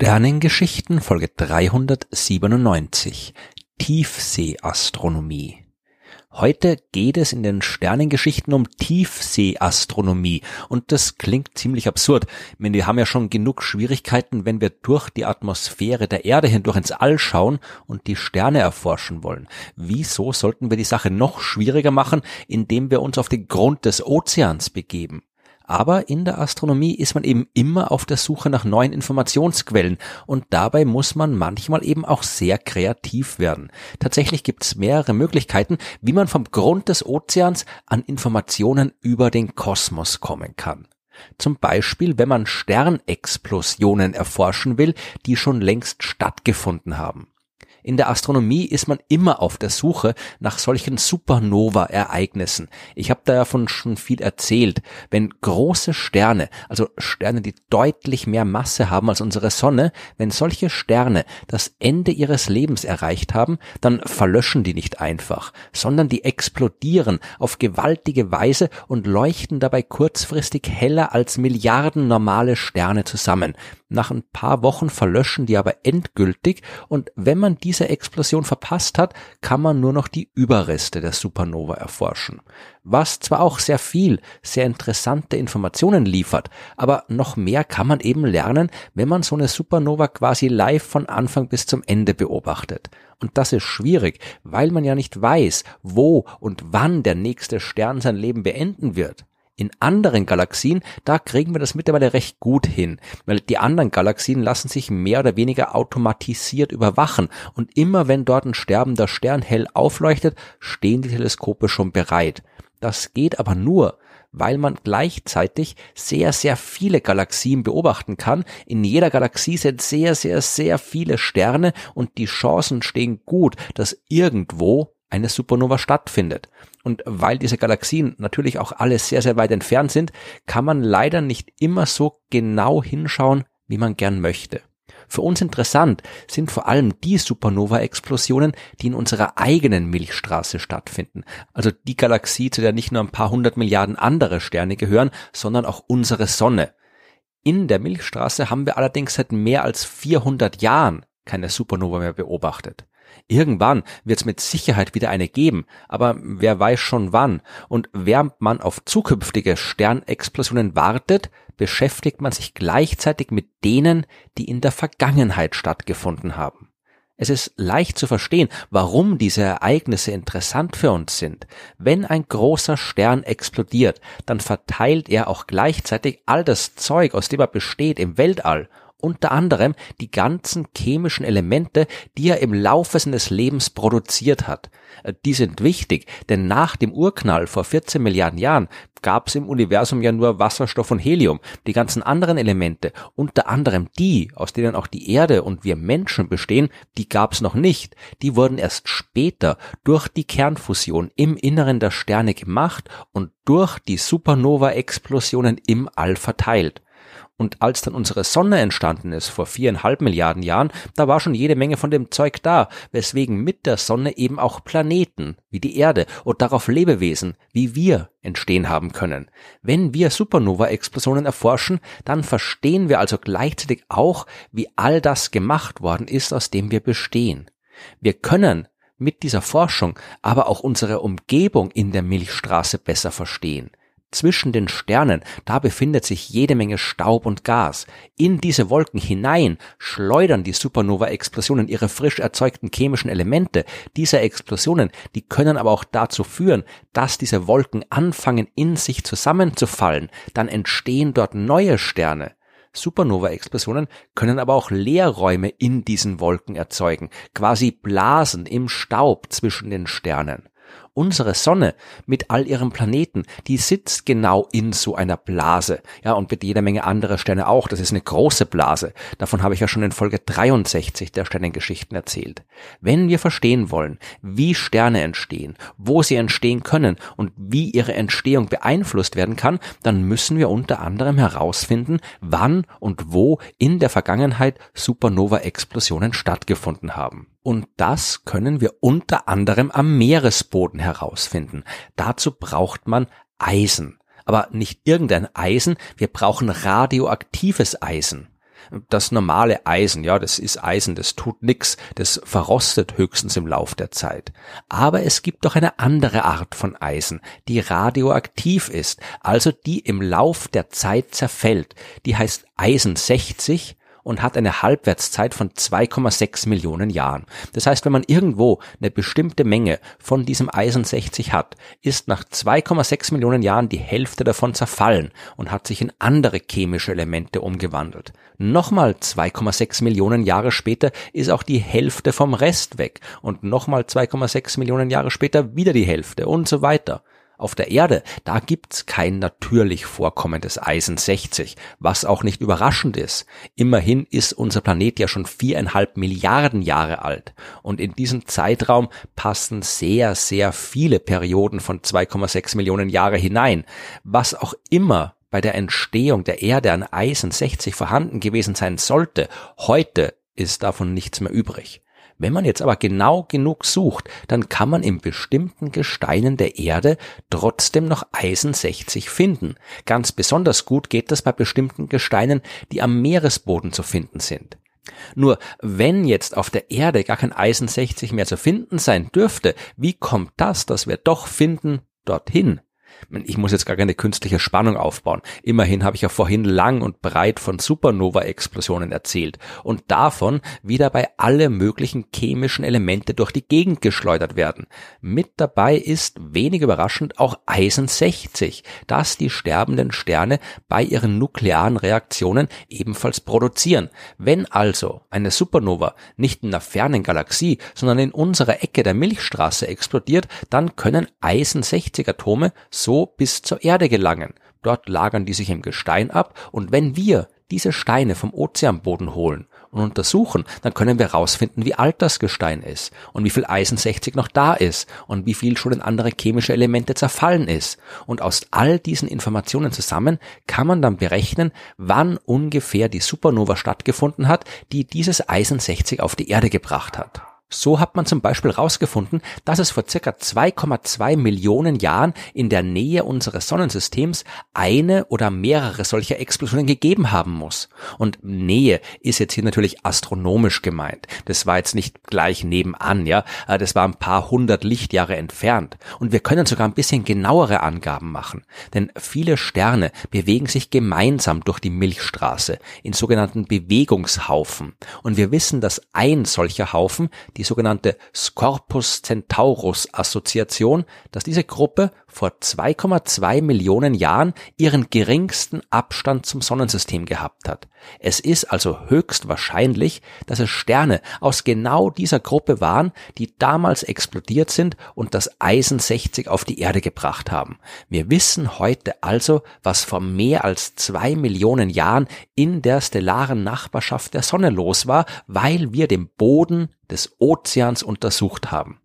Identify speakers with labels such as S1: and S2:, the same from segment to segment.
S1: Sternengeschichten Folge 397 Tiefseeastronomie Heute geht es in den Sternengeschichten um Tiefseeastronomie und das klingt ziemlich absurd. Ich meine, wir haben ja schon genug Schwierigkeiten, wenn wir durch die Atmosphäre der Erde hindurch ins All schauen und die Sterne erforschen wollen. Wieso sollten wir die Sache noch schwieriger machen, indem wir uns auf den Grund des Ozeans begeben? Aber in der Astronomie ist man eben immer auf der Suche nach neuen Informationsquellen und dabei muss man manchmal eben auch sehr kreativ werden. Tatsächlich gibt es mehrere Möglichkeiten, wie man vom Grund des Ozeans an Informationen über den Kosmos kommen kann. Zum Beispiel, wenn man Sternexplosionen erforschen will, die schon längst stattgefunden haben. In der Astronomie ist man immer auf der Suche nach solchen Supernova-Ereignissen. Ich habe da davon schon viel erzählt. Wenn große Sterne, also Sterne, die deutlich mehr Masse haben als unsere Sonne, wenn solche Sterne das Ende ihres Lebens erreicht haben, dann verlöschen die nicht einfach, sondern die explodieren auf gewaltige Weise und leuchten dabei kurzfristig heller als Milliarden normale Sterne zusammen. Nach ein paar Wochen verlöschen die aber endgültig und wenn man diese Explosion verpasst hat, kann man nur noch die Überreste der Supernova erforschen. Was zwar auch sehr viel, sehr interessante Informationen liefert, aber noch mehr kann man eben lernen, wenn man so eine Supernova quasi live von Anfang bis zum Ende beobachtet. Und das ist schwierig, weil man ja nicht weiß, wo und wann der nächste Stern sein Leben beenden wird. In anderen Galaxien, da kriegen wir das mittlerweile recht gut hin, weil die anderen Galaxien lassen sich mehr oder weniger automatisiert überwachen und immer wenn dort ein sterbender Stern hell aufleuchtet, stehen die Teleskope schon bereit. Das geht aber nur, weil man gleichzeitig sehr, sehr viele Galaxien beobachten kann. In jeder Galaxie sind sehr, sehr, sehr viele Sterne und die Chancen stehen gut, dass irgendwo eine Supernova stattfindet. Und weil diese Galaxien natürlich auch alle sehr, sehr weit entfernt sind, kann man leider nicht immer so genau hinschauen, wie man gern möchte. Für uns interessant sind vor allem die Supernova-Explosionen, die in unserer eigenen Milchstraße stattfinden. Also die Galaxie, zu der nicht nur ein paar hundert Milliarden andere Sterne gehören, sondern auch unsere Sonne. In der Milchstraße haben wir allerdings seit mehr als 400 Jahren keine Supernova mehr beobachtet. Irgendwann wird es mit Sicherheit wieder eine geben, aber wer weiß schon wann. Und während man auf zukünftige Sternexplosionen wartet, beschäftigt man sich gleichzeitig mit denen, die in der Vergangenheit stattgefunden haben. Es ist leicht zu verstehen, warum diese Ereignisse interessant für uns sind. Wenn ein großer Stern explodiert, dann verteilt er auch gleichzeitig all das Zeug, aus dem er besteht, im Weltall unter anderem die ganzen chemischen Elemente, die er im Laufe seines Lebens produziert hat. Äh, die sind wichtig, denn nach dem Urknall vor 14 Milliarden Jahren gab es im Universum ja nur Wasserstoff und Helium. Die ganzen anderen Elemente, unter anderem die, aus denen auch die Erde und wir Menschen bestehen, die gab es noch nicht. Die wurden erst später durch die Kernfusion im Inneren der Sterne gemacht und durch die Supernova-Explosionen im All verteilt. Und als dann unsere Sonne entstanden ist, vor viereinhalb Milliarden Jahren, da war schon jede Menge von dem Zeug da, weswegen mit der Sonne eben auch Planeten, wie die Erde und darauf Lebewesen, wie wir, entstehen haben können. Wenn wir Supernova-Explosionen erforschen, dann verstehen wir also gleichzeitig auch, wie all das gemacht worden ist, aus dem wir bestehen. Wir können mit dieser Forschung aber auch unsere Umgebung in der Milchstraße besser verstehen. Zwischen den Sternen, da befindet sich jede Menge Staub und Gas. In diese Wolken hinein schleudern die Supernova-Explosionen ihre frisch erzeugten chemischen Elemente. Diese Explosionen, die können aber auch dazu führen, dass diese Wolken anfangen in sich zusammenzufallen. Dann entstehen dort neue Sterne. Supernova-Explosionen können aber auch Leerräume in diesen Wolken erzeugen, quasi Blasen im Staub zwischen den Sternen. Unsere Sonne mit all ihren Planeten, die sitzt genau in so einer Blase. Ja, und mit jeder Menge anderer Sterne auch. Das ist eine große Blase. Davon habe ich ja schon in Folge 63 der Sternengeschichten erzählt. Wenn wir verstehen wollen, wie Sterne entstehen, wo sie entstehen können und wie ihre Entstehung beeinflusst werden kann, dann müssen wir unter anderem herausfinden, wann und wo in der Vergangenheit Supernova-Explosionen stattgefunden haben. Und das können wir unter anderem am Meeresboden herausfinden. Dazu braucht man Eisen. Aber nicht irgendein Eisen, wir brauchen radioaktives Eisen. Das normale Eisen, ja, das ist Eisen, das tut nix, das verrostet höchstens im Lauf der Zeit. Aber es gibt doch eine andere Art von Eisen, die radioaktiv ist, also die im Lauf der Zeit zerfällt. Die heißt Eisen 60 und hat eine Halbwertszeit von 2,6 Millionen Jahren. Das heißt, wenn man irgendwo eine bestimmte Menge von diesem Eisen 60 hat, ist nach 2,6 Millionen Jahren die Hälfte davon zerfallen und hat sich in andere chemische Elemente umgewandelt. Nochmal 2,6 Millionen Jahre später ist auch die Hälfte vom Rest weg und nochmal 2,6 Millionen Jahre später wieder die Hälfte und so weiter. Auf der Erde, da gibt's kein natürlich vorkommendes Eisen 60, was auch nicht überraschend ist. Immerhin ist unser Planet ja schon viereinhalb Milliarden Jahre alt. Und in diesen Zeitraum passen sehr, sehr viele Perioden von 2,6 Millionen Jahre hinein. Was auch immer bei der Entstehung der Erde an Eisen 60 vorhanden gewesen sein sollte, heute ist davon nichts mehr übrig. Wenn man jetzt aber genau genug sucht, dann kann man in bestimmten Gesteinen der Erde trotzdem noch Eisen 60 finden. Ganz besonders gut geht das bei bestimmten Gesteinen, die am Meeresboden zu finden sind. Nur wenn jetzt auf der Erde gar kein Eisen 60 mehr zu finden sein dürfte, wie kommt das, dass wir doch finden, dorthin? Ich muss jetzt gar keine künstliche Spannung aufbauen. Immerhin habe ich ja vorhin lang und breit von Supernova-Explosionen erzählt und davon, wie dabei alle möglichen chemischen Elemente durch die Gegend geschleudert werden. Mit dabei ist, wenig überraschend, auch Eisen 60, das die sterbenden Sterne bei ihren nuklearen Reaktionen ebenfalls produzieren. Wenn also eine Supernova nicht in einer fernen Galaxie, sondern in unserer Ecke der Milchstraße explodiert, dann können Eisen 60 Atome so bis zur Erde gelangen. Dort lagern die sich im Gestein ab und wenn wir diese Steine vom Ozeanboden holen und untersuchen, dann können wir herausfinden, wie alt das Gestein ist und wie viel Eisen 60 noch da ist und wie viel schon in andere chemische Elemente zerfallen ist. Und aus all diesen Informationen zusammen kann man dann berechnen, wann ungefähr die Supernova stattgefunden hat, die dieses Eisen 60 auf die Erde gebracht hat. So hat man zum Beispiel herausgefunden, dass es vor circa 2,2 Millionen Jahren in der Nähe unseres Sonnensystems eine oder mehrere solcher Explosionen gegeben haben muss. Und Nähe ist jetzt hier natürlich astronomisch gemeint. Das war jetzt nicht gleich nebenan, ja. Das war ein paar hundert Lichtjahre entfernt. Und wir können sogar ein bisschen genauere Angaben machen. Denn viele Sterne bewegen sich gemeinsam durch die Milchstraße in sogenannten Bewegungshaufen. Und wir wissen, dass ein solcher Haufen die sogenannte Scorpus Centaurus Assoziation, dass diese Gruppe vor 2,2 Millionen Jahren ihren geringsten Abstand zum Sonnensystem gehabt hat. Es ist also höchst wahrscheinlich, dass es Sterne aus genau dieser Gruppe waren, die damals explodiert sind und das Eisen 60 auf die Erde gebracht haben. Wir wissen heute also, was vor mehr als zwei Millionen Jahren in der stellaren Nachbarschaft der Sonne los war, weil wir den Boden des Ozeans untersucht haben.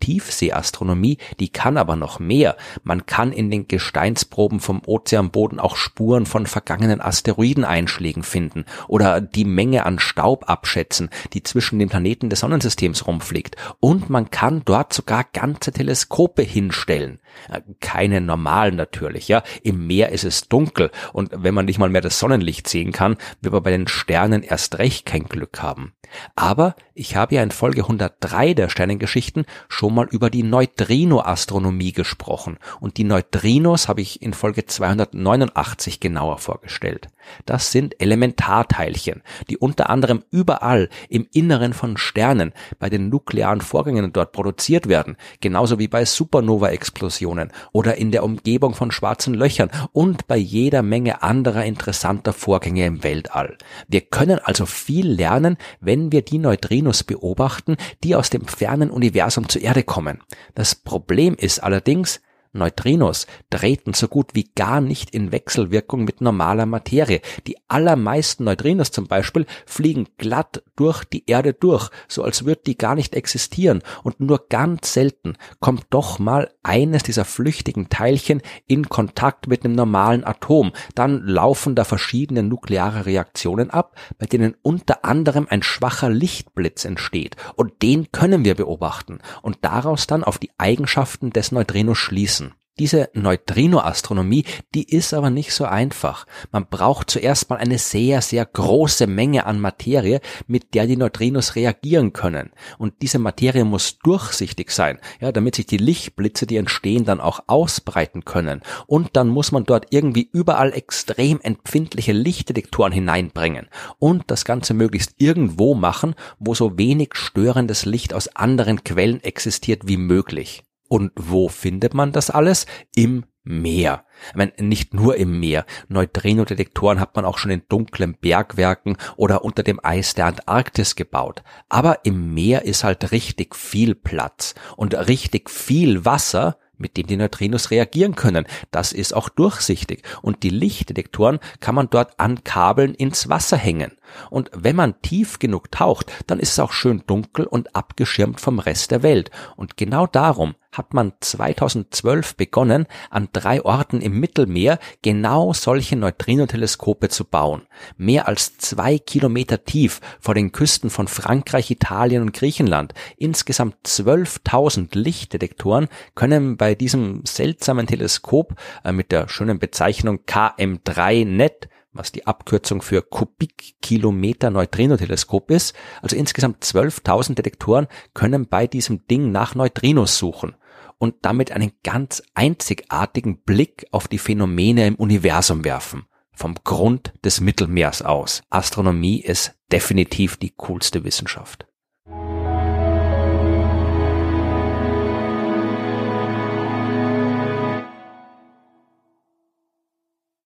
S1: Tiefseeastronomie, die kann aber noch mehr. Man kann in den Gesteinsproben vom Ozeanboden auch Spuren von vergangenen Asteroideneinschlägen finden oder die Menge an Staub abschätzen, die zwischen den Planeten des Sonnensystems rumfliegt. Und man kann dort sogar ganze Teleskope hinstellen. Äh, keine normalen natürlich, ja. Im Meer ist es dunkel und wenn man nicht mal mehr das Sonnenlicht sehen kann, wird man bei den Sternen erst recht kein Glück haben. Aber ich habe ja in Folge 103 der Sternengeschichten schon mal über die Neutrino-Astronomie gesprochen und die Neutrinos habe ich in Folge 289 genauer vorgestellt. Das sind Elementarteilchen, die unter anderem überall im Inneren von Sternen bei den nuklearen Vorgängen dort produziert werden, genauso wie bei Supernova-Explosionen oder in der Umgebung von schwarzen Löchern und bei jeder Menge anderer interessanter Vorgänge im Weltall. Wir können also viel lernen, wenn wir die Neutrinos beobachten, die aus dem fernen Universum zur Erde kommen. Das Problem ist allerdings, Neutrinos treten so gut wie gar nicht in Wechselwirkung mit normaler Materie. Die allermeisten Neutrinos zum Beispiel fliegen glatt durch die Erde durch, so als würde die gar nicht existieren. Und nur ganz selten kommt doch mal eines dieser flüchtigen Teilchen in Kontakt mit einem normalen Atom. Dann laufen da verschiedene nukleare Reaktionen ab, bei denen unter anderem ein schwacher Lichtblitz entsteht. Und den können wir beobachten und daraus dann auf die Eigenschaften des Neutrinos schließen. Diese Neutrinoastronomie, die ist aber nicht so einfach. Man braucht zuerst mal eine sehr, sehr große Menge an Materie, mit der die Neutrinos reagieren können. Und diese Materie muss durchsichtig sein, ja, damit sich die Lichtblitze, die entstehen, dann auch ausbreiten können. Und dann muss man dort irgendwie überall extrem empfindliche Lichtdetektoren hineinbringen. Und das Ganze möglichst irgendwo machen, wo so wenig störendes Licht aus anderen Quellen existiert wie möglich. Und wo findet man das alles? Im Meer. Ich meine, nicht nur im Meer. Neutrino-Detektoren hat man auch schon in dunklen Bergwerken oder unter dem Eis der Antarktis gebaut. Aber im Meer ist halt richtig viel Platz und richtig viel Wasser, mit dem die Neutrinos reagieren können. Das ist auch durchsichtig und die Lichtdetektoren kann man dort an Kabeln ins Wasser hängen. Und wenn man tief genug taucht, dann ist es auch schön dunkel und abgeschirmt vom Rest der Welt. Und genau darum hat man 2012 begonnen, an drei Orten im Mittelmeer genau solche Neutrinoteleskope zu bauen. Mehr als zwei Kilometer tief vor den Küsten von Frankreich, Italien und Griechenland. Insgesamt 12.000 Lichtdetektoren können bei diesem seltsamen Teleskop äh, mit der schönen Bezeichnung KM3-Net was die Abkürzung für Kubikkilometer Neutrinoteleskop ist. Also insgesamt 12.000 Detektoren können bei diesem Ding nach Neutrinos suchen und damit einen ganz einzigartigen Blick auf die Phänomene im Universum werfen. Vom Grund des Mittelmeers aus. Astronomie ist definitiv die coolste Wissenschaft.